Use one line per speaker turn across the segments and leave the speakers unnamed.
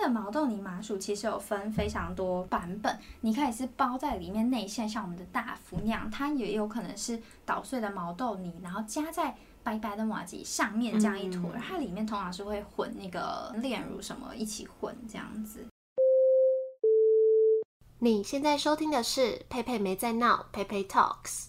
的毛豆泥麻薯其实有分非常多版本，你可以是包在里面内馅，像我们的大福那样，它也有可能是捣碎的毛豆泥，然后加在白白的麻吉上面这样一坨，它里面通常是会混那个炼乳什么一起混这样子。
你现在收听的是佩佩没在闹，佩佩 Talks。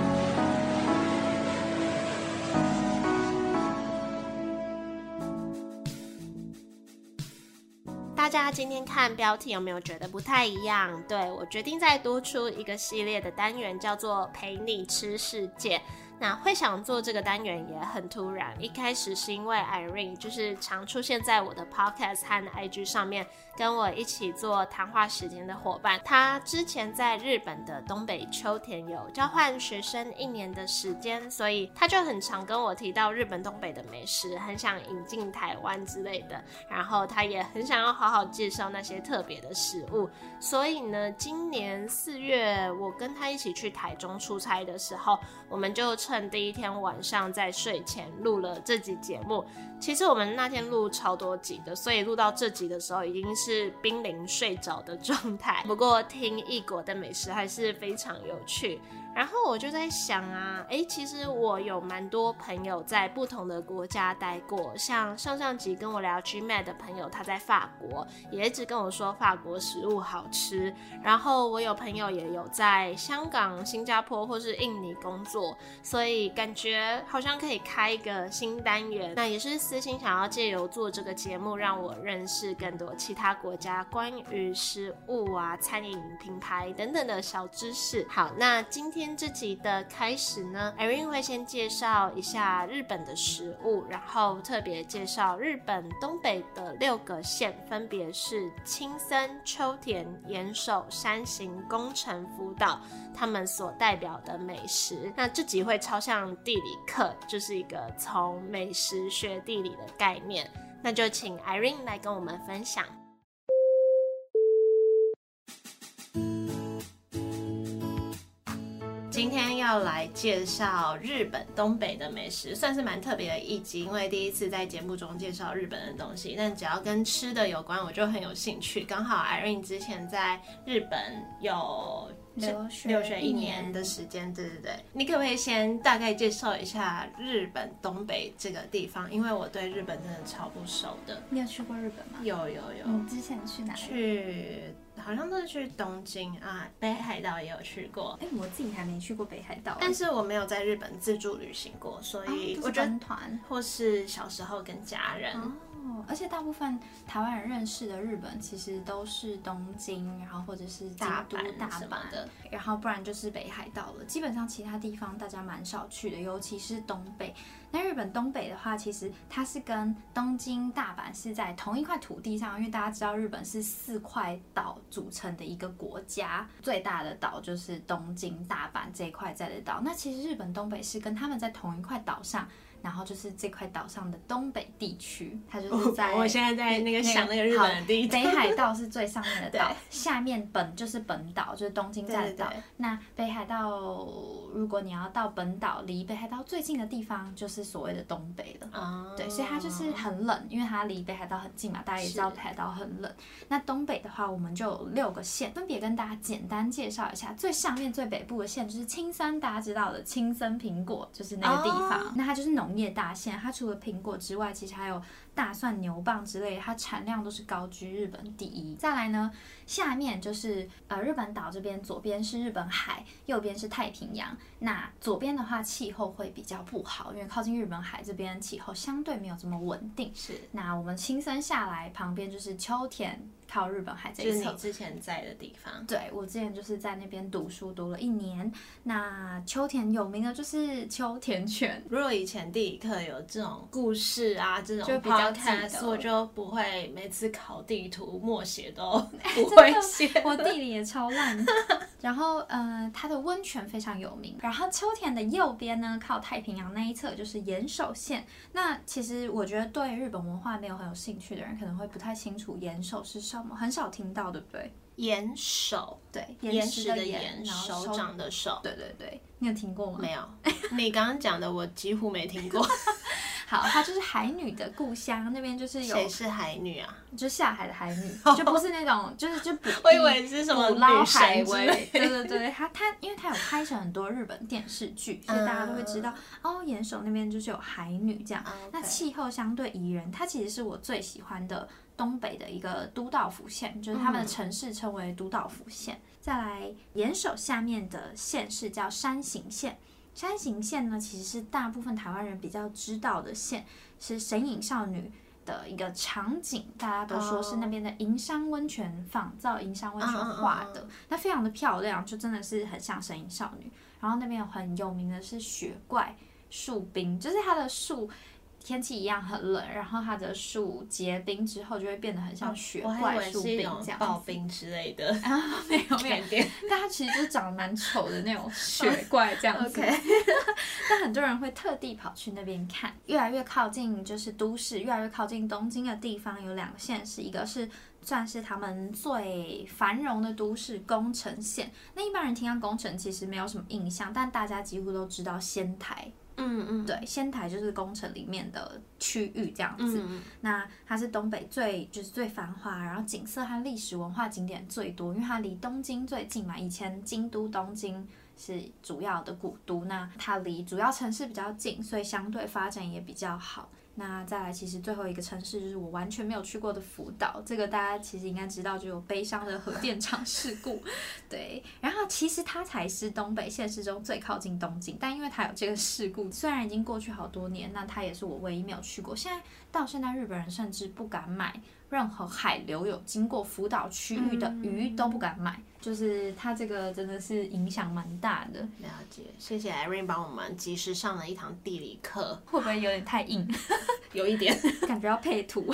大家今天看标题有没有觉得不太一样？对我决定再多出一个系列的单元，叫做“陪你吃世界”。那会想做这个单元也很突然，一开始是因为 Irene 就是常出现在我的 Podcast 和 IG 上面，跟我一起做谈话时间的伙伴。他之前在日本的东北秋田有交换学生一年的时间，所以他就很常跟我提到日本东北的美食，很想引进台湾之类的。然后他也很想要好好介绍那些特别的食物。所以呢，今年四月我跟他一起去台中出差的时候，我们就。趁第一天晚上在睡前录了这集节目，其实我们那天录超多集的，所以录到这集的时候已经是濒临睡着的状态。不过听异国的美食还是非常有趣。然后我就在想啊，哎，其实我有蛮多朋友在不同的国家待过，像上上集跟我聊 Gmat 的朋友，他在法国，也一直跟我说法国食物好吃。然后我有朋友也有在香港、新加坡或是印尼工作，所以感觉好像可以开一个新单元。那也是私心想要借由做这个节目，让我认识更多其他国家关于食物啊、餐饮品牌等等的小知识。好，那今天。今天这集的开始呢，Irene 会先介绍一下日本的食物，然后特别介绍日本东北的六个县，分别是青森、秋田、岩手、山形、宫城、福岛，他们所代表的美食。那这集会超像地理课，就是一个从美食学地理的概念。那就请 Irene 来跟我们分享。今天要来介绍日本东北的美食，算是蛮特别的一集，因为第一次在节目中介绍日本的东西。但只要跟吃的有关，我就很有兴趣。刚好 Irene 之前在日本有
留学
留学一年的时间，对对对。你可不可以先大概介绍一下日本东北这个地方？因为我对日本真的超不熟的。
你有去过日本吗？
有有有。
你之前去哪？
去。好像都是去东京啊，北海道也有去过。
哎，我自己还没去过北海道，
但是我没有在日本自助旅行过，所以我
跟团
或是小时候跟家人。
哦，而且大部分台湾人认识的日本，其实都是东京，然后或者是大都、大阪的，然后不然就是北海道了。基本上其他地方大家蛮少去的，尤其是东北。那日本东北的话，其实它是跟东京、大阪是在同一块土地上，因为大家知道日本是四块岛组成的一个国家，最大的岛就是东京、大阪这一块在的岛。那其实日本东北是跟他们在同一块岛上。然后就是这块岛上的东北地区，它就是在
我现在在那个想那个日本的地
北海道是最上面的岛，下面本就是本岛，就是东京站的岛。那北海道，如果你要到本岛，离北海道最近的地方就是所谓的东北了。哦，对，所以它就是很冷，因为它离北海道很近嘛，大家也知道北海道很冷。那东北的话，我们就有六个县，分别跟大家简单介绍一下。最上面最北部的县就是青森，大家知道的青森苹果就是那个地方，那它就是农。业大县，它除了苹果之外，其实还有大蒜、牛蒡之类，它产量都是高居日本第一。再来呢，下面就是呃日本岛这边，左边是日本海，右边是太平洋。那左边的话，气候会比较不好，因为靠近日本海这边气候相对没有这么稳定。
是。
那我们青森下来，旁边就是秋田。靠日本海这一侧。
之前在的地方。
对，我之前就是在那边读书，读了一年。那秋田有名的就是秋田犬。
如果以前地理课有这种故事啊，这种就比较看，我就不会每次考地图默写都 不会写。
我地理也超烂。然后，呃，它的温泉非常有名。然后秋田的右边呢，靠太平洋那一侧就是岩手县。那其实我觉得对日本文化没有很有兴趣的人，可能会不太清楚岩手是很少听到，对不对？
岩手，
对，
岩石的岩，手掌的手，
对对对，你有听过吗？
没有，你刚刚讲的我几乎没听过。
好，它就是海女的故乡，那边就是有
谁是海女啊？
就下海的海女，就不是那种，就是就捕，
我以为是什么
捞海威。对对对，它它，因为它有拍成很多日本电视剧，所以大家都会知道哦，岩手那边就是有海女这样。那气候相对宜人，它其实是我最喜欢的东北的一个都道府县，就是他们的城市称为都道府县。再来，岩手下面的县市叫山形县。山形县呢，其实是大部分台湾人比较知道的县，是神隐少女的一个场景，大家都说是那边的银山温泉仿造银山温泉画的，那非常的漂亮，就真的是很像神隐少女。然后那边有很有名的是雪怪树冰，就是它的树。天气一样很冷，然后它的树结冰之后就会变得很像雪怪树冰这样，
刨冰之类的。
啊没有没有，但它其实就长得蛮丑的那种雪怪这样子。OK，但很多人会特地跑去那边看。越来越靠近就是都市，越来越靠近东京的地方有两个县市，一个是算是他们最繁荣的都市宫城县。那一般人听到宫城其实没有什么印象，但大家几乎都知道仙台。
嗯嗯，
对，仙台就是宫城里面的区域这样子。那它是东北最就是最繁华，然后景色和历史文化景点最多，因为它离东京最近嘛。以前京都东京是主要的古都，那它离主要城市比较近，所以相对发展也比较好。那再来，其实最后一个城市就是我完全没有去过的福岛，这个大家其实应该知道，就有悲伤的核电厂事故。对，然后其实它才是东北现实中最靠近东京，但因为它有这个事故，虽然已经过去好多年，那它也是我唯一没有去过。现在到现在，日本人甚至不敢买。任何海流有经过福岛区域的鱼都不敢买，就是它这个真的是影响蛮大的。
了解，谢谢 Irene 帮我们及时上了一堂地理课，
会不会有点太硬？
有一点，
感觉要配图。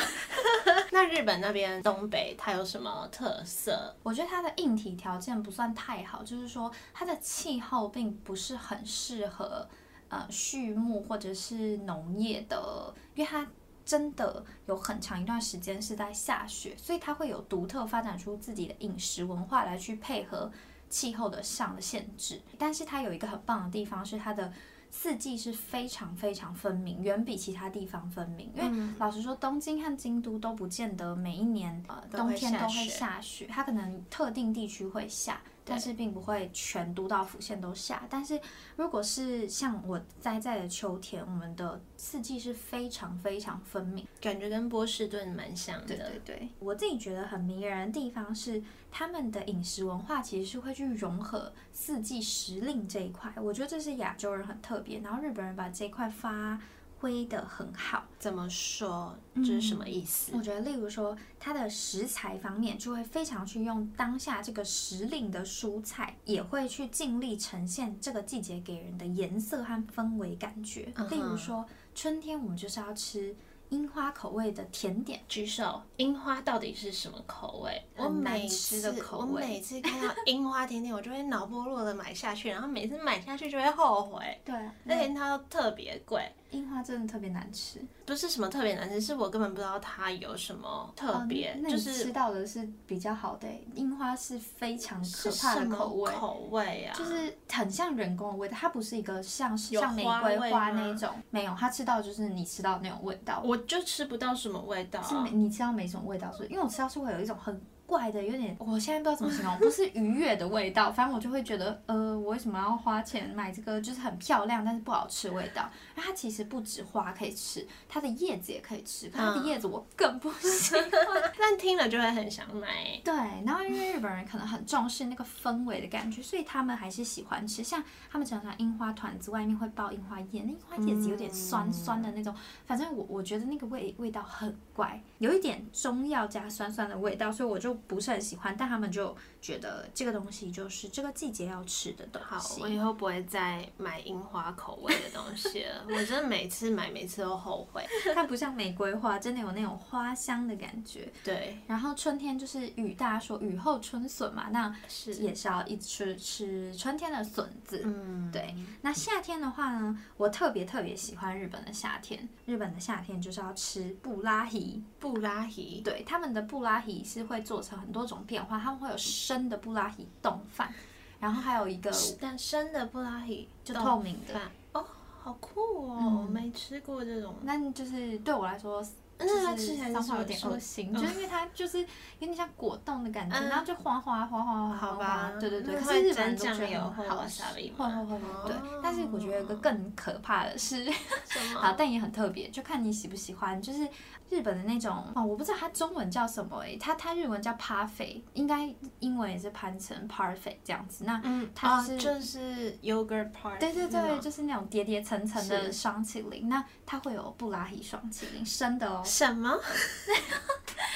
那日本那边东北它有什么特色？
我觉得它的硬体条件不算太好，就是说它的气候并不是很适合呃畜牧或者是农业的，因为它。真的有很长一段时间是在下雪，所以它会有独特发展出自己的饮食文化来去配合气候的上的限制。但是它有一个很棒的地方是它的四季是非常非常分明，远比其他地方分明。因为老实说，东京和京都都不见得每一年呃冬天都会下雪，它可能特定地区会下。但是并不会全都到府县都下，但是如果是像我栽在的秋天，我们的四季是非常非常分明，
感觉跟波士顿蛮像的。
对对对，我自己觉得很迷人的地方是他们的饮食文化其实是会去融合四季时令这一块，我觉得这是亚洲人很特别，然后日本人把这块发。挥的很好，
怎么说？这是什么意思？
我觉得，例如说，它的食材方面就会非常去用当下这个时令的蔬菜，也会去尽力呈现这个季节给人的颜色和氛围感觉。例如说，春天我们就是要吃。樱花口味的甜点，
举手。樱花到底是什么口味？
我每次
我每次看到樱花甜点，我就会脑波弱的买下去，然后每次买下去就会后悔。
对，
而且它都特别贵。
樱花真的特别难吃，
不是什么特别难吃，是我根本不知道它有什么特别。就是
吃到的是比较好的樱花，是非常可怕的口味。
口味啊，
就是很像人工的味道，它不是一个像像玫瑰花那种，没有，它吃到就是你吃到那种味道。
我就吃不到什么味道，
是你吃到没什么味道，是因为我吃到是会有一种很怪的，有点我现在不知道怎么形容，不是愉悦的味道，反正我就会觉得，呃，我为什么要花钱买这个就是很漂亮但是不好吃味道？那它其实不止花可以吃，它的叶子也可以吃，它的叶子我更不喜欢，
但听了就会很想买。
对，然后因为日本人可能很重视那个氛围的感觉，所以他们还是喜欢吃，像他们常常樱花团子外面会包樱花叶，那樱花叶子有点酸酸的那种，反正我我觉得那个味味道很怪，有一点中药加酸酸的味道，所以我就不是很喜欢，但他们就。觉得这个东西就是这个季节要吃的东
西。好，我以后不会再买樱花口味的东西了。我真的每次买，每次都后悔。
它不像玫瑰花，真的有那种花香的感觉。
对。
然后春天就是雨，大家说雨后春笋嘛，那是也是要一直吃吃春天的笋子。嗯，对。那夏天的话呢，我特别特别喜欢日本的夏天。日本的夏天就是要吃布拉提。
布拉提。
对，他们的布拉提是会做成很多种变化，他们会有。生的布拉提冻饭，然后还有一个
但生的布拉提
就透明的
哦，好酷哦，没吃过这种，
那就是对我来说。那它吃起来是有点恶心，就是因为它就是有点像果冻的感觉，然后就滑滑滑滑滑滑，对对对。可是日本人都觉得很好吃，会会会对。但是我觉得有个更可怕的是，好，但也很特别，就看你喜不喜欢。就是日本的那种哦，我不知道它中文叫什么诶，它它日文叫 parfait，应该英文也是盘成 parfait 这样子。那它是
就是 yogurt parfait，
对对对，就是那种叠叠层层的双麒麟。那它会有布拉提双麒麟，生的哦。
什么？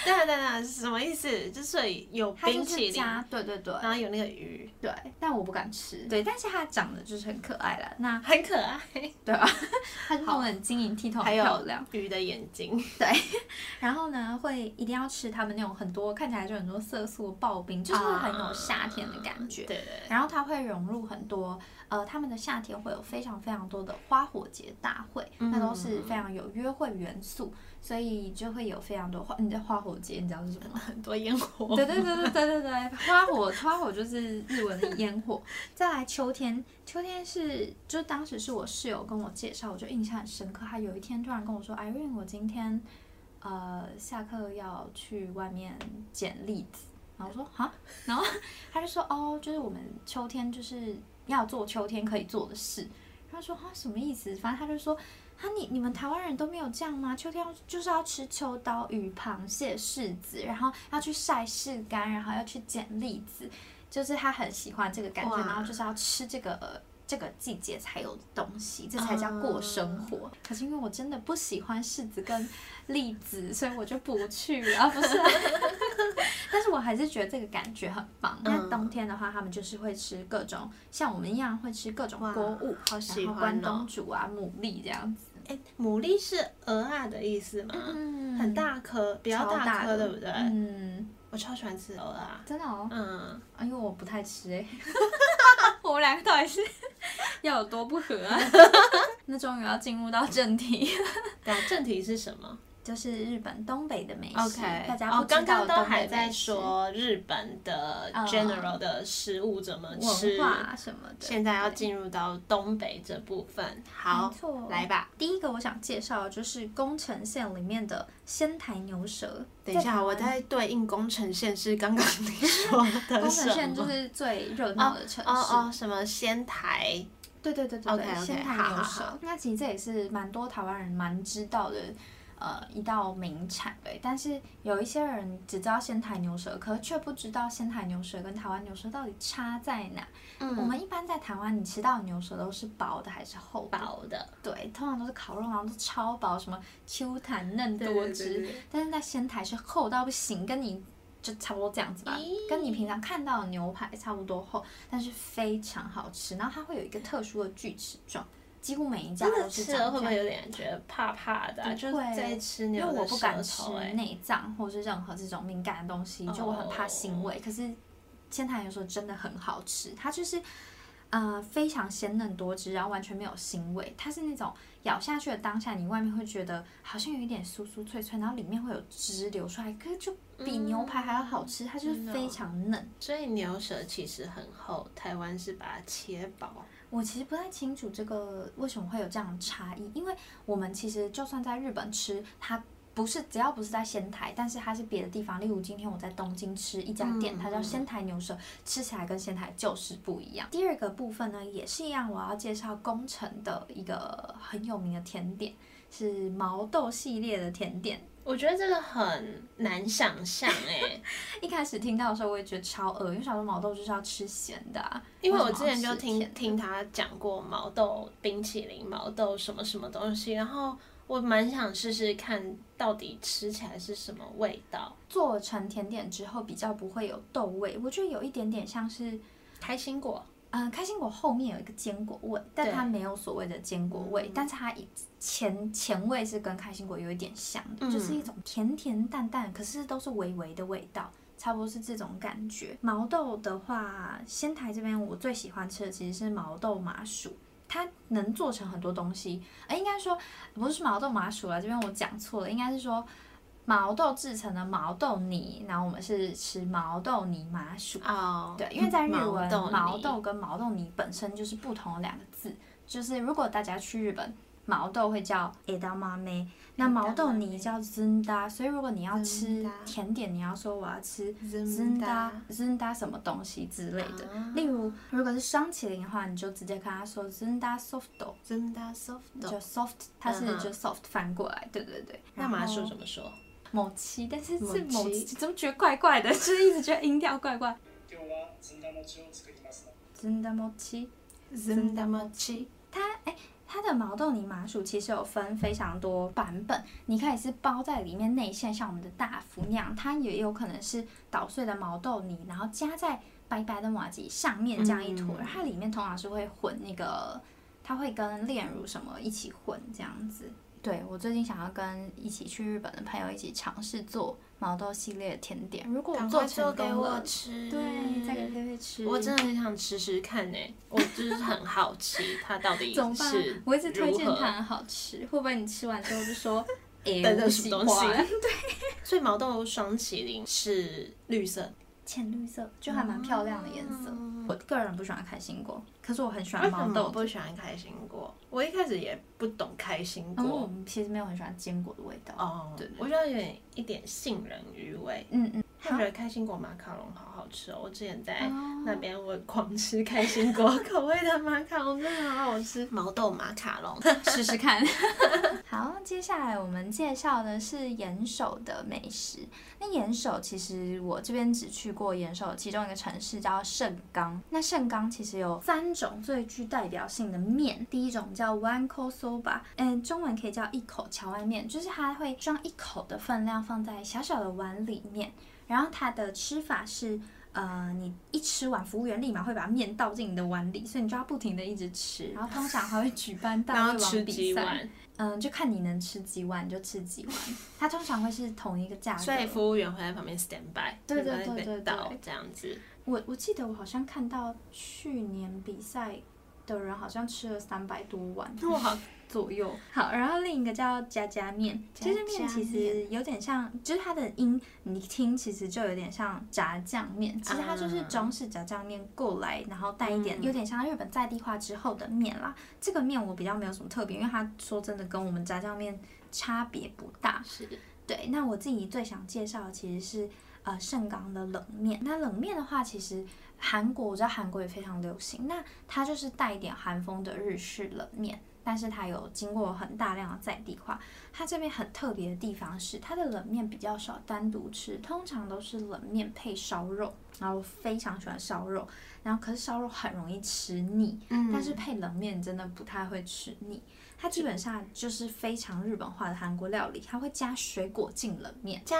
对对对，什么意思？就是有冰淇淋，
对对对，
然后有那个鱼，
对，但我不敢吃。对，但是它长得就是很可爱了。那
很可爱，
对吧？它弄得很晶莹剔透，很漂亮。
鱼的眼睛，
对。然后呢，会一定要吃他们那种很多看起来就很多色素刨冰，就是很有夏天的感觉。
对对。
然后它会融入很多。呃，他们的夏天会有非常非常多的花火节大会，那都是非常有约会元素，所以就会有非常多花。你知道花火节你知道是什么吗？
很多烟火。
对对对对对对对，花火 花火就是日文的烟火。再来秋天，秋天是就当时是我室友跟我介绍，我就印象很深刻。他有一天突然跟我说：“Irene，我今天呃下课要去外面捡栗子。”然后我说：“哈。”然后他就说：“哦，就是我们秋天就是。”要做秋天可以做的事，他说啊什么意思？反正他就说啊你你们台湾人都没有这样吗？秋天就是要吃秋刀鱼、螃蟹、柿子，然后要去晒柿干，然后要去捡栗子，就是他很喜欢这个感觉，然后就是要吃这个这个季节才有东西，这才叫过生活。可是因为我真的不喜欢柿子跟栗子，所以我就不去了，不是。但是我还是觉得这个感觉很棒。那冬天的话，他们就是会吃各种像我们一样会吃各种锅物，
好喜欢
关东煮啊、牡蛎这样子。
哎，牡蛎是鹅啊的意思吗？嗯，很大颗，比较大颗，对不对？嗯，我超喜欢吃鹅啊，
真的哦。嗯，因为我不太吃哎。我们两个到底是 要有多不合啊？那终于要进入到正题。
对，正题是什么？
就是日本东北的美
食，
大家
哦，刚刚都还在说日本的 general 的食物怎么吃
什么的，
现在要进入到东北这部分。好，来吧。
第一个我想介绍就是宫城县里面的仙台牛舌。
等一下，我在对应宫城县是刚刚你 说的
宫城县就是最热闹的城市。哦
哦，什么仙台？
对对对对对，仙台牛舌。那其实这也是蛮多台湾人蛮知道的。呃，一道名产对，但是有一些人只知道仙台牛舌，可却不知道仙台牛舌跟台湾牛舌到底差在哪。嗯，我们一般在台湾，你吃到的牛舌都是薄的还是厚
薄的？
对，通常都是烤肉，然后都超薄，什么 Q 弹嫩多汁。但是在仙台是厚到不行，跟你就差不多这样子吧，跟你平常看到的牛排差不多厚，但是非常好吃。然后它会有一个特殊的锯齿状。几乎每一家都是这样。
会不会有点觉得怕怕的？就在吃牛
因为我不敢吃内脏或者是任何这种敏感的东西，就我很怕腥味。可是千台牛舌真的很好吃，它就是呃非常鲜嫩多汁，然后完全没有腥味。它是那种咬下去的当下，你外面会觉得好像有一点酥酥脆脆，然后里面会有汁流出来，可是就比牛排还要好吃。它就是非常嫩。
所以牛舌其实很厚，台湾是把它切薄。
我其实不太清楚这个为什么会有这样的差异，因为我们其实就算在日本吃，它不是只要不是在仙台，但是它是别的地方，例如今天我在东京吃一家店，它叫仙台牛舌，吃起来跟仙台就是不一样。第二个部分呢，也是一样，我要介绍宫城的一个很有名的甜点，是毛豆系列的甜点。
我觉得这个很难想象哎，
一开始听到的时候我也觉得超饿，因为小时候毛豆就是要吃咸的。
因为我之前就听听他讲过毛豆冰淇淋、毛豆什么什么东西，然后。我蛮想试试看到底吃起来是什么味道。
做成甜点之后比较不会有豆味，我觉得有一点点像是
开心果。
嗯，开心果后面有一个坚果味，但它没有所谓的坚果味，但是它前前味是跟开心果有一点像的，就是一种甜甜淡淡，可是都是微微的味道，差不多是这种感觉。毛豆的话，仙台这边我最喜欢吃的其实是毛豆麻薯。它能做成很多东西，哎，应该说不是毛豆麻薯了，这边我讲错了，应该是说毛豆制成的毛豆泥，然后我们是吃毛豆泥麻薯。哦，对，因为在日文，毛豆跟毛豆泥本身就是不同的两个字，就是如果大家去日本。毛豆会叫 edamame，那毛豆泥叫 zunda，所以如果你要吃甜点，你要说我要吃 zunda zunda 什么东西之类的。例如，如果是双麒麟的话，你就直接跟他说 zunda
soft，zunda soft，
就 soft，它是就 soft 翻过来，对对对。
那麻薯怎么说？
某七，但是是某七，怎么觉得怪怪的？就是一直觉得音调怪怪。zunda
mochi，zunda mochi，
它哎。它的毛豆泥麻薯其实有分非常多版本，你可以是包在里面内馅，像我们的大福那样，它也有可能是捣碎的毛豆泥，然后加在白白的麻吉上面这样一坨，它里面通常是会混那个，它会跟炼乳什么一起混这样子。对我最近想要跟一起去日本的朋友一起尝试做毛豆系列的甜点，如果做成
给我吃，
对，再给菲菲吃。
我真的很想吃吃看呢，我就是很好奇它到底 怎么办？
我一直推荐它很好吃，会不会你吃完之后就说，哎，
这是什么东西？
对，
所以毛豆双麒麟是绿色。
浅绿色就还蛮漂亮的颜色。我个人不喜欢开心果，可是我很喜欢毛豆。
不喜欢开心果，我一开始也不懂开心果。
我其实没有很喜欢坚果的味道。
哦，对，我觉得有点一点杏仁余味。嗯嗯。我觉得开心果马卡龙好好吃哦！我之前在那边我狂吃开心果 口味的马卡龙，真的好好吃。毛豆马卡龙，
试试看。好，接下来我们介绍的是岩手的美食。那岩手其实我这边只去过岩手其中一个城市叫盛冈。那盛冈其实有三种最具代表性的面，第一种叫 one k o soba，嗯，中文可以叫一口荞麦面，就是它会装一口的分量放在小小的碗里面。然后它的吃法是，呃，你一吃完，服务员立马会把面倒进你的碗里，所以你就要不停的一直吃。然后通常还会举办大胃王比赛，嗯，就看你能吃几碗就吃几碗。它通常会是同一个价格，
所以服务员会在旁边 stand by，
对对对对对，
这样子。
我我记得我好像看到去年比赛的人好像吃了三百多碗。
哇！
左右好，然后另一个叫加加面，加加面其实有点像，就是它的音你听其实就有点像炸酱面，其实它就是中式炸酱面过来，然后带一点有点像日本在地化之后的面啦。这个面我比较没有什么特别，因为它说真的跟我们炸酱面差别不大。
是，
对。那我自己最想介绍的其实是呃盛冈的冷面。那冷面的话，其实韩国我知道韩国也非常流行，那它就是带一点韩风的日式冷面。但是它有经过很大量的在地化，它这边很特别的地方是它的冷面比较少单独吃，通常都是冷面配烧肉，然后我非常喜欢烧肉，然后可是烧肉很容易吃腻，但是配冷面真的不太会吃腻，它基本上就是非常日本化的韩国料理，它会加水果进冷面，
加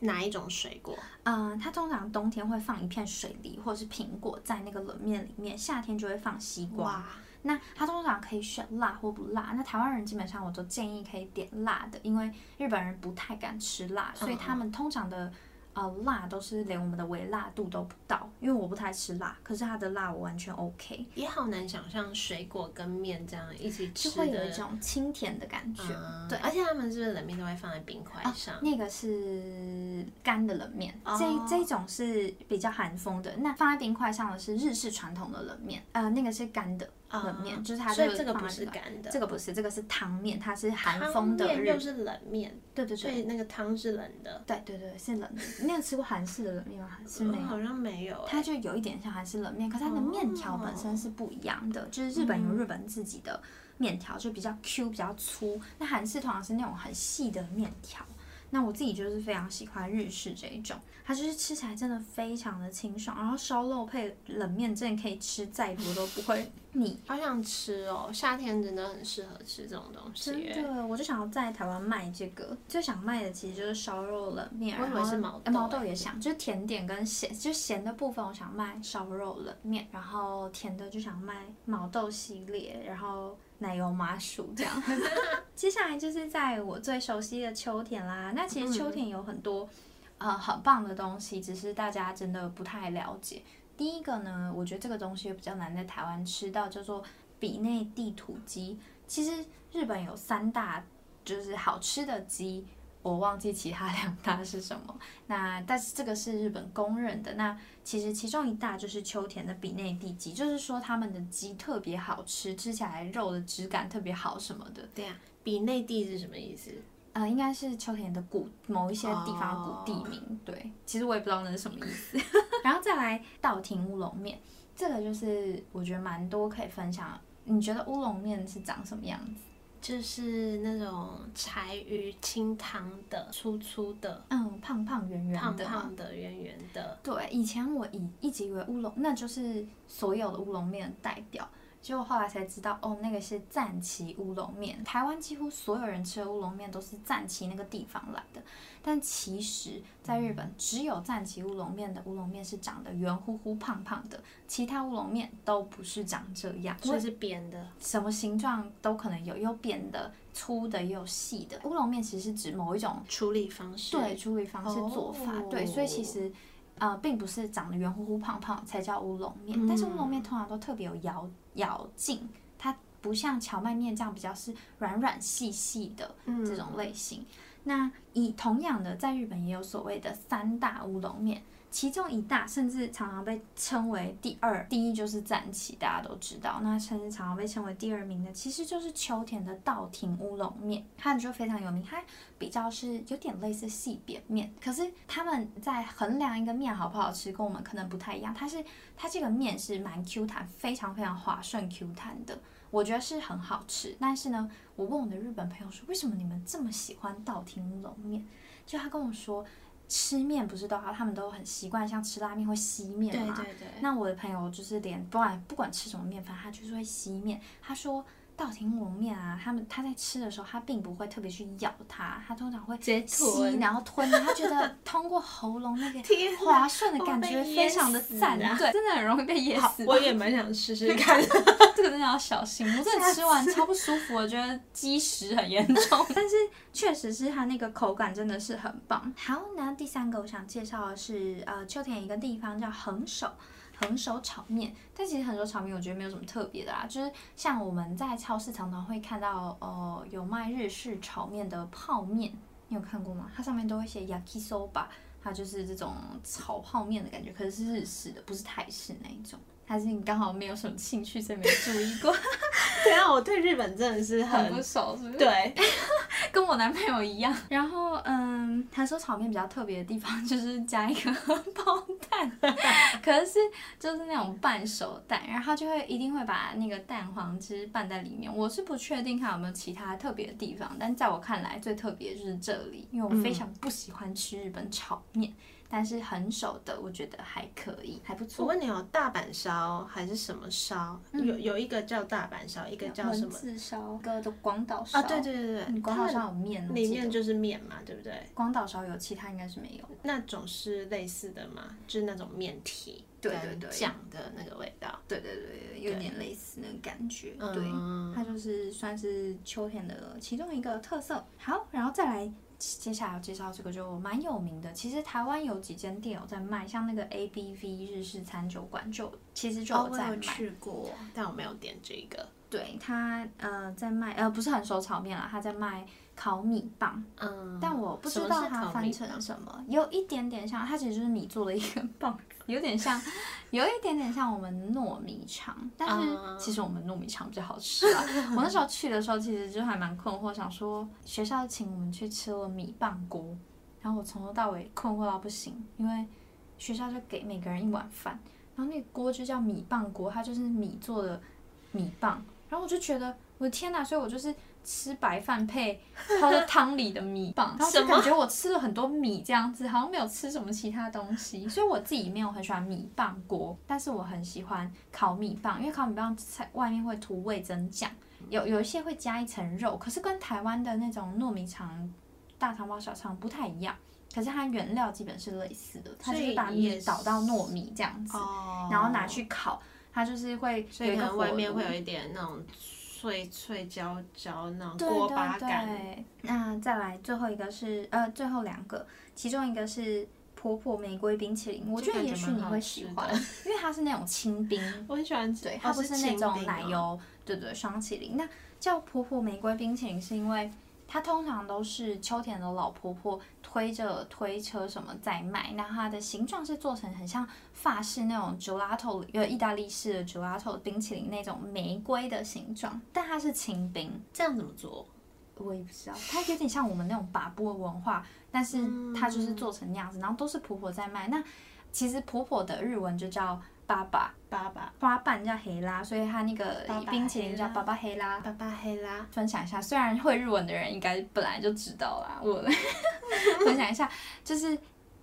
哪一种水果？
嗯，它通常冬天会放一片水梨或者是苹果在那个冷面里面，夏天就会放西瓜。那它通常可以选辣或不辣。那台湾人基本上我都建议可以点辣的，因为日本人不太敢吃辣，所以他们通常的呃辣都是连我们的微辣度都不到。因为我不太吃辣，可是它的辣我完全 OK。
也好难想象水果跟面这样一起吃，
就会有一种清甜的感觉。对，
而且他们是不是冷面都会放在冰块上？
那个是干的冷面，这这种是比较寒风的。那放在冰块上的是日式传统的冷面，呃，那个是干的。冷面，就是它
所以这个不是干的，
这个不是，这个是汤面，它是寒风的
日，又是冷面，
对对对，
所以那个汤是冷的，
对对对，是冷的。你有吃过韩式的冷面吗？是没有，
好像没有。
它就有一点像韩式冷面，可是它的面条本身是不一样的，就是日本有日本自己的面条，就比较 Q 比较粗，那韩式通常是那种很细的面条。那我自己就是非常喜欢日式这一种，它就是吃起来真的非常的清爽，然后烧肉配冷面，真的可以吃再多都不会腻。
好想吃哦，夏天真的很适合吃这种东西。
真的，我就想要在台湾卖这个，最想卖的其实就是烧肉冷面，
然后毛豆，
毛豆也想，就是甜点跟咸，就咸的部分我想卖烧肉冷面，然后甜的就想卖毛豆系列，然后。奶油麻薯这样，接下来就是在我最熟悉的秋田啦。那其实秋田有很多呃很棒的东西，只是大家真的不太了解。第一个呢，我觉得这个东西比较难在台湾吃到，叫做比内地土鸡。其实日本有三大就是好吃的鸡。我忘记其他两大是什么，那但是这个是日本公认的。那其实其中一大就是秋田的比内地鸡，就是说他们的鸡特别好吃，吃起来肉的质感特别好什么的。
对呀，比内地是什么意思？
呃，应该是秋田的古某一些地方古地名。对，其实我也不知道那是什么意思。然后再来稻庭乌龙面，这个就是我觉得蛮多可以分享。你觉得乌龙面是长什么样子？
就是那种柴鱼清汤的，粗粗的，
嗯，胖胖圆圆
的，胖胖的圆圆的。
对，以前我以一直以为乌龙，那就是所有的乌龙面的代表。结果后来才知道，哦，那个是赞岐乌龙面。台湾几乎所有人吃的乌龙面都是赞岐那个地方来的，但其实在日本，只有赞岐乌龙面的乌龙面是长得圆乎乎、胖胖的，其他乌龙面都不是长这样，
所以是扁的，
什么形状都可能有，有扁的、粗的，也有细的。乌龙面其实是指某一种
处理方式，
对，处理方式做法，对，所以其实。呃，并不是长得圆乎乎、胖胖才叫乌龙面，但是乌龙面通常都特别有咬咬劲，它不像荞麦面这样比较是软软细细的这种类型。那以同样的，在日本也有所谓的三大乌龙面。其中一大甚至常常被称为第二，第一就是赞岐，大家都知道。那甚至常常被称为第二名的，其实就是秋田的稻庭乌龙面，它就非常有名。它比较是有点类似细扁面，可是他们在衡量一个面好不好吃，跟我们可能不太一样。它是它这个面是蛮 Q 弹，非常非常滑顺 Q 弹的，我觉得是很好吃。但是呢，我问我的日本朋友说，为什么你们这么喜欢稻庭乌龙面？就他跟我说。吃面不是都好，他们都很习惯，像吃拉面会吸面
嘛。对对对。
那我的朋友就是连不管不管吃什么面，反正他就是会吸面。他说。稻庭龙面啊，他们他在吃的时候，他并不会特别去咬它，他通常会吸，然后吞。他觉得通过喉咙那个滑顺的感觉非常的赞，对，真的很容易被噎死。
我也蛮想试试 看，
这个真的要小心。我真的吃完超 不舒服，我觉得积食很严重。但是确实是它那个口感真的是很棒。好，那第三个我想介绍的是呃秋田一个地方叫横手。横手炒面，但其实横手炒面我觉得没有什么特别的啦，就是像我们在超市常常会看到，呃，有卖日式炒面的泡面，你有看过吗？它上面都会写 yakisoba，它就是这种炒泡面的感觉，可是是日式的，不是泰式那一种。还是你刚好没有什么兴趣，所以没注意过。
对啊，我对日本真的是
很不熟，是不是？
对，
跟我男朋友一样。然后，嗯，他说炒面比较特别的地方 就是加一个包蛋，可是就是那种半熟蛋，然后他就会一定会把那个蛋黄汁拌在里面。我是不确定看有没有其他特别的地方，但在我看来最特别就是这里，因为我非常不喜欢吃日本炒面。但是很熟的，我觉得还可以，还不错。
我问你哦，大阪烧还是什么烧？有有一个叫大阪烧，一个叫什么？
字烧，一个的广岛烧。
啊，对对对对，
广岛烧有面，
里面就是面嘛，对不对？
广岛烧有，其他应该是没有。
那种是类似的吗？就是那种面体，
对对对，
酱的那个味道。
对对对，有点类似那个感觉。对，它就是算是秋天的其中一个特色。好，然后再来。接下来要介绍这个就蛮有名的，其实台湾有几间店有在卖，像那个 A B V 日式餐酒馆就其实就有在卖。
去过，但我没有点这个。
对他呃在卖呃不是很熟炒面啦，他在卖烤米棒，嗯，但我不知道它翻成什么，有一点点像，它其实就是米做的一个棒，有点像，有一点点像我们糯米肠，但是其实我们糯米肠比较好吃啊。我那时候去的时候，其实就还蛮困惑，想说学校请我们去吃了米棒锅，然后我从头到尾困惑到不行，因为学校就给每个人一碗饭，然后那个锅就叫米棒锅，它就是米做的米棒。然后我就觉得，我的天呐！所以我就是吃白饭配泡在汤里的米棒，然后就感觉我吃了很多米这样子，好像没有吃什么其他东西。所以我自己没有很喜欢米棒锅，但是我很喜欢烤米棒，因为烤米棒在外面会涂味增酱，有有一些会加一层肉，可是跟台湾的那种糯米肠、大肠包小肠不太一样。可是它原料基本是类似的，它就是把米倒到糯米这样子，然后拿去烤。它就是会，
所以可能外面会有一点那种脆脆焦焦那种锅巴感。
那再来最后一个是呃最后两个，其中一个是婆婆玫瑰冰淇淋，我觉得也许你会喜欢，因为它是那种清冰，
我很喜欢吃。
对，它不是那种奶油，对对双淇淋。那叫婆婆玫瑰冰淇淋是因为。它通常都是秋田的老婆婆推着推车什么在卖，那它的形状是做成很像法式那种 gelato，呃，意大利式的 gelato 冰淇淋那种玫瑰的形状，但它是清冰。
这样怎么做？
我也不知道，它有点像我们那种把布文化，但是它就是做成那样子，然后都是婆婆在卖。那其实婆婆的日文就叫。爸爸，
爸爸，
花瓣叫黑拉，所以它那个冰淇淋叫爸爸黑拉。
爸爸黑拉，
分享一下，虽然会日文的人应该本来就知道啦，我 分享一下，就是。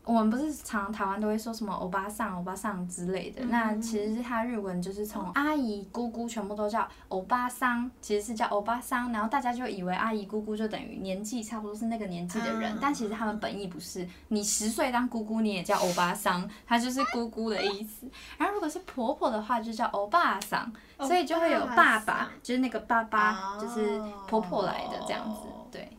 我们不是常常台湾都会说什么欧巴桑、欧巴桑之类的，那其实是它日文就是从阿姨、姑姑全部都叫欧巴桑，其实是叫欧巴桑，然后大家就以为阿姨、姑姑就等于年纪差不多是那个年纪的人，但其实他们本意不是，你十岁当姑姑你也叫欧巴桑，它就是姑姑的意思。然后如果是婆婆的话就叫欧巴桑，所以就会有爸爸，就是那个爸爸就是婆婆来的这样子。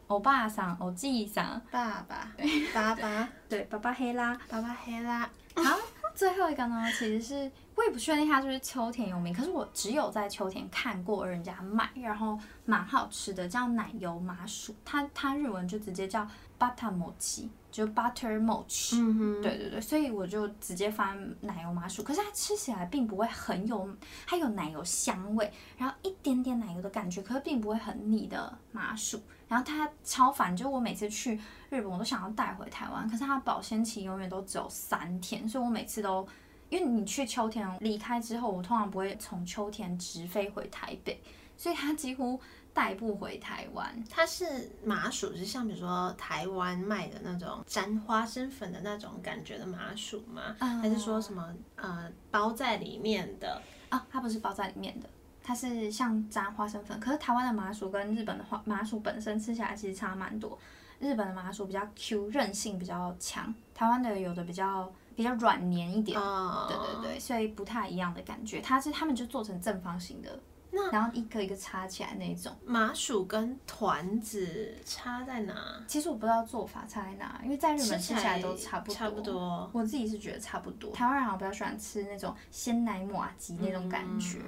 对，欧巴桑、欧记桑，
爸爸，爸爸，
对，爸爸 黑啦，
爸爸黑啦。
好，最后一个呢，其实是我也不确定它是不是秋田有名，可是我只有在秋田看过人家卖，然后蛮好吃的，叫奶油麻薯，它它日文就直接叫 butter mochi。就 butter mochi，对对对，所以我就直接翻奶油麻薯，可是它吃起来并不会很有，它有奶油香味，然后一点点奶油的感觉，可是并不会很腻的麻薯。然后它超烦，就我每次去日本，我都想要带回台湾，可是它保鲜期永远都只有三天，所以我每次都，因为你去秋田离开之后，我通常不会从秋天直飞回台北，所以它几乎。带不回台湾，
它是麻薯，是像比如说台湾卖的那种沾花生粉的那种感觉的麻薯吗？还是说什么呃包在里面的？
啊，它不是包在里面的，它是像沾花生粉。可是台湾的麻薯跟日本的花麻薯本身吃起来其实差蛮多。日本的麻薯比较 Q，韧性比较强，台湾的有的比较比较软黏一点。对对对，所以不太一样的感觉。它是他们就做成正方形的。然后一个一个插起来那种
麻薯跟团子差在哪？
其实我不知道做法差在哪，因为在日本吃起来都差不多。
差不多，
我自己是觉得差不多。台湾人好像比较喜欢吃那种鲜奶抹吉那种感觉。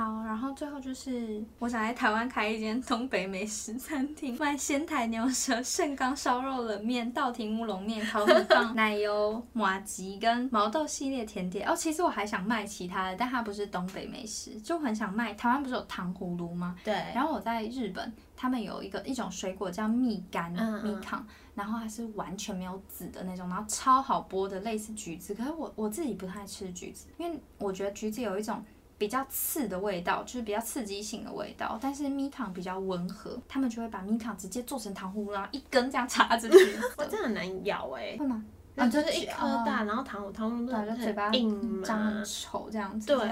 好，然后最后就是我想在台湾开一间东北美食餐厅，卖仙台牛舌、盛冈烧肉冷面、稻庭乌龙面、烤米棒、奶油麻吉跟毛豆系列甜点。哦，其实我还想卖其他的，但它不是东北美食，就很想卖。台湾不是有糖葫芦吗？
对。
然后我在日本，他们有一个一种水果叫蜜柑蜜糖，然后它是完全没有籽的那种，然后超好剥的，类似橘子。可是我我自己不太吃橘子，因为我觉得橘子有一种。比较刺的味道，就是比较刺激性的味道，但是蜜糖比较温和，他们就会把蜜糖直接做成糖葫芦，然后一根这样插进去，
我真的很难咬哎，
会吗？
啊，就是一颗大，然后糖葫糖葫芦
就嘴巴
硬
张很丑这样子，
对，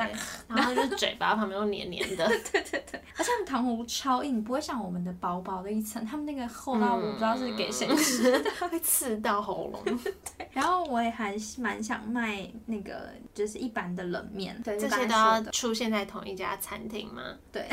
然后就是嘴巴旁边都黏黏的，
对对对，而且糖葫芦超硬，不会像我们的薄薄的一层，他们那个厚到我不知道是给谁吃，
它 会刺到喉咙。
对，然后我也还蛮想卖那个，就是一般的冷面，
这些都要出现在同一家餐厅吗？
对，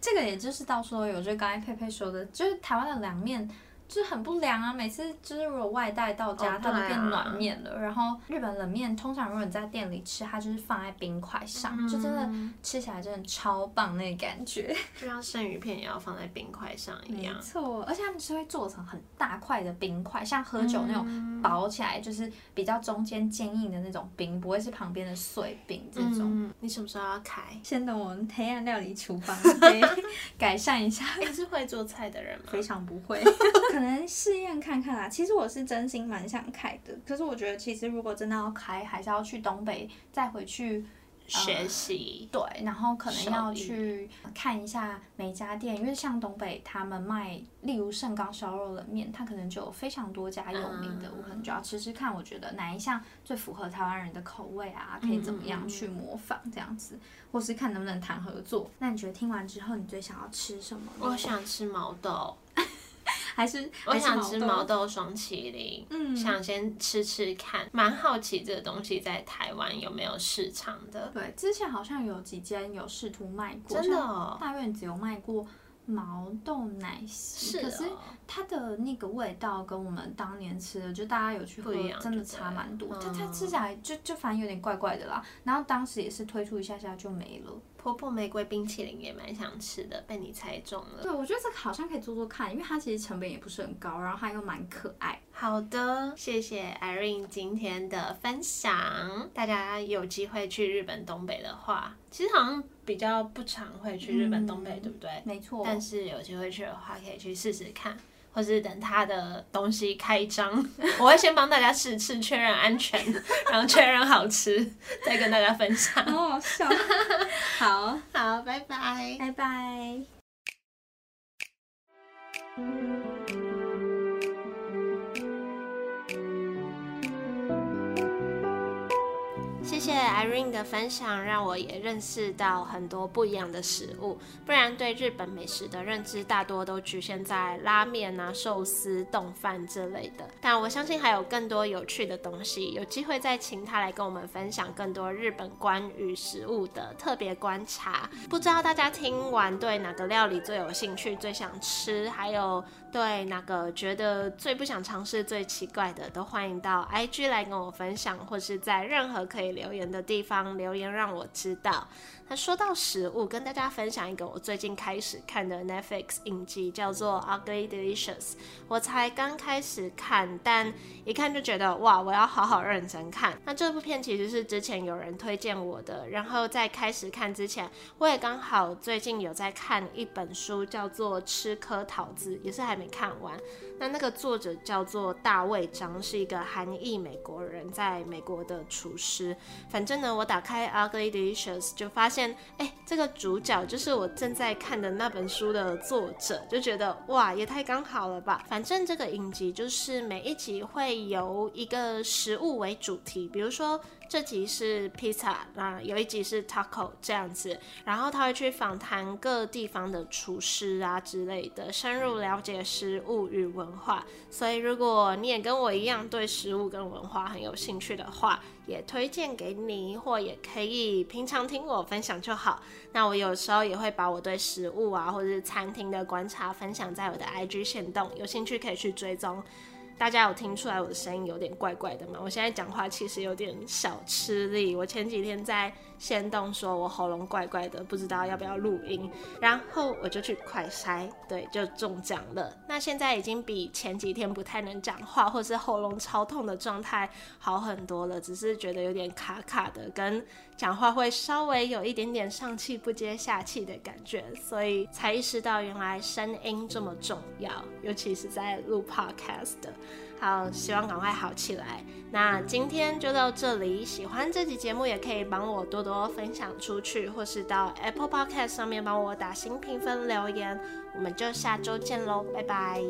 这个也就是到时候有，就刚才佩佩说的，就是台湾的凉面。就是很不凉啊。每次就是如果外带到家，它都变暖面了。然后日本冷面通常如果你在店里吃，它就是放在冰块上，就真的吃起来真的超棒那个感觉，
就像生鱼片也要放在冰块上一样。
没错，而且他们是会做成很大块的冰块，像喝酒那种薄起来就是比较中间坚硬的那种冰，不会是旁边的碎冰这种。
你什么时候要开？
先等我们黑暗料理厨房 改善一下。
你是会做菜的人吗？
非常不会，试验看看啦。其实我是真心蛮想开的，可是我觉得其实如果真的要开，还是要去东北再回去。
学习
对，然后可能要去看一下每家店，因为像东北他们卖，例如盛冈烧肉冷面，它可能就有非常多家有名的，我可能就要吃吃看，我觉得哪一项最符合台湾人的口味啊，可以怎么样去模仿这样子，或是看能不能谈合作。那你觉得听完之后，你最想要吃什么？
我想吃毛豆。
还是
我想吃毛豆双麒麟，嗯，想先吃吃看，蛮好奇这个东西在台湾有没有市场的。
对，之前好像有几间有试图卖过，
真的，
大院子有卖过毛豆奶昔，可是它的那个味道跟我们当年吃的，就大家有去喝，真的差蛮多。它它吃起来就就反正有点怪怪的啦。然后当时也是推出一下下就没了。
婆婆玫瑰冰淇淋也蛮想吃的，被你猜中了。
对，我觉得这个好像可以做做看，因为它其实成本也不是很高，然后它又蛮可爱。
好的，谢谢 Irene 今天的分享。大家有机会去日本东北的话，其实好像比较不常会去日本东北，对不对？
没错。
但是有机会去的话，可以去试试看。或是等他的东西开张，我会先帮大家试吃，确认安全，然后确认好吃，再跟大家分享。
好好笑。好
好，拜拜，
拜拜。
Irene 的分享，让我也认识到很多不一样的食物。不然对日本美食的认知大多都局限在拉面啊、寿司、冻饭之类的。但我相信还有更多有趣的东西，有机会再请他来跟我们分享更多日本关于食物的特别观察。不知道大家听完对哪个料理最有兴趣、最想吃，还有对哪个觉得最不想尝试、最奇怪的，都欢迎到 IG 来跟我分享，或是在任何可以留。言的地方留言让我知道。那说到食物，跟大家分享一个我最近开始看的 Netflix 影集，叫做 Ugly Delicious。我才刚开始看，但一看就觉得哇，我要好好认真看。那这部片其实是之前有人推荐我的，然后在开始看之前，我也刚好最近有在看一本书，叫做《吃颗桃子》，也是还没看完。那那个作者叫做大卫张，是一个韩裔美国人，在美国的厨师。反正呢，我打开 Ugly Delicious 就发现，哎，这个主角就是我正在看的那本书的作者，就觉得哇，也太刚好了吧。反正这个影集就是每一集会由一个食物为主题，比如说。这集是披萨，那有一集是 taco 这样子，然后他会去访谈各地方的厨师啊之类的，深入了解食物与文化。所以如果你也跟我一样对食物跟文化很有兴趣的话，也推荐给你，或也可以平常听我分享就好。那我有时候也会把我对食物啊或者是餐厅的观察分享在我的 IG 线动，有兴趣可以去追踪。大家有听出来我的声音有点怪怪的吗？我现在讲话其实有点小吃力。我前几天在。先动说我喉咙怪怪的，不知道要不要录音，然后我就去快筛，对，就中奖了。那现在已经比前几天不太能讲话，或是喉咙超痛的状态好很多了，只是觉得有点卡卡的，跟讲话会稍微有一点点上气不接下气的感觉，所以才意识到原来声音这么重要，尤其是在录 podcast 的。好，希望赶快好起来。那今天就到这里，喜欢这集节目也可以帮我多多分享出去，或是到 Apple Podcast 上面帮我打新评分留言。我们就下周见喽，拜拜。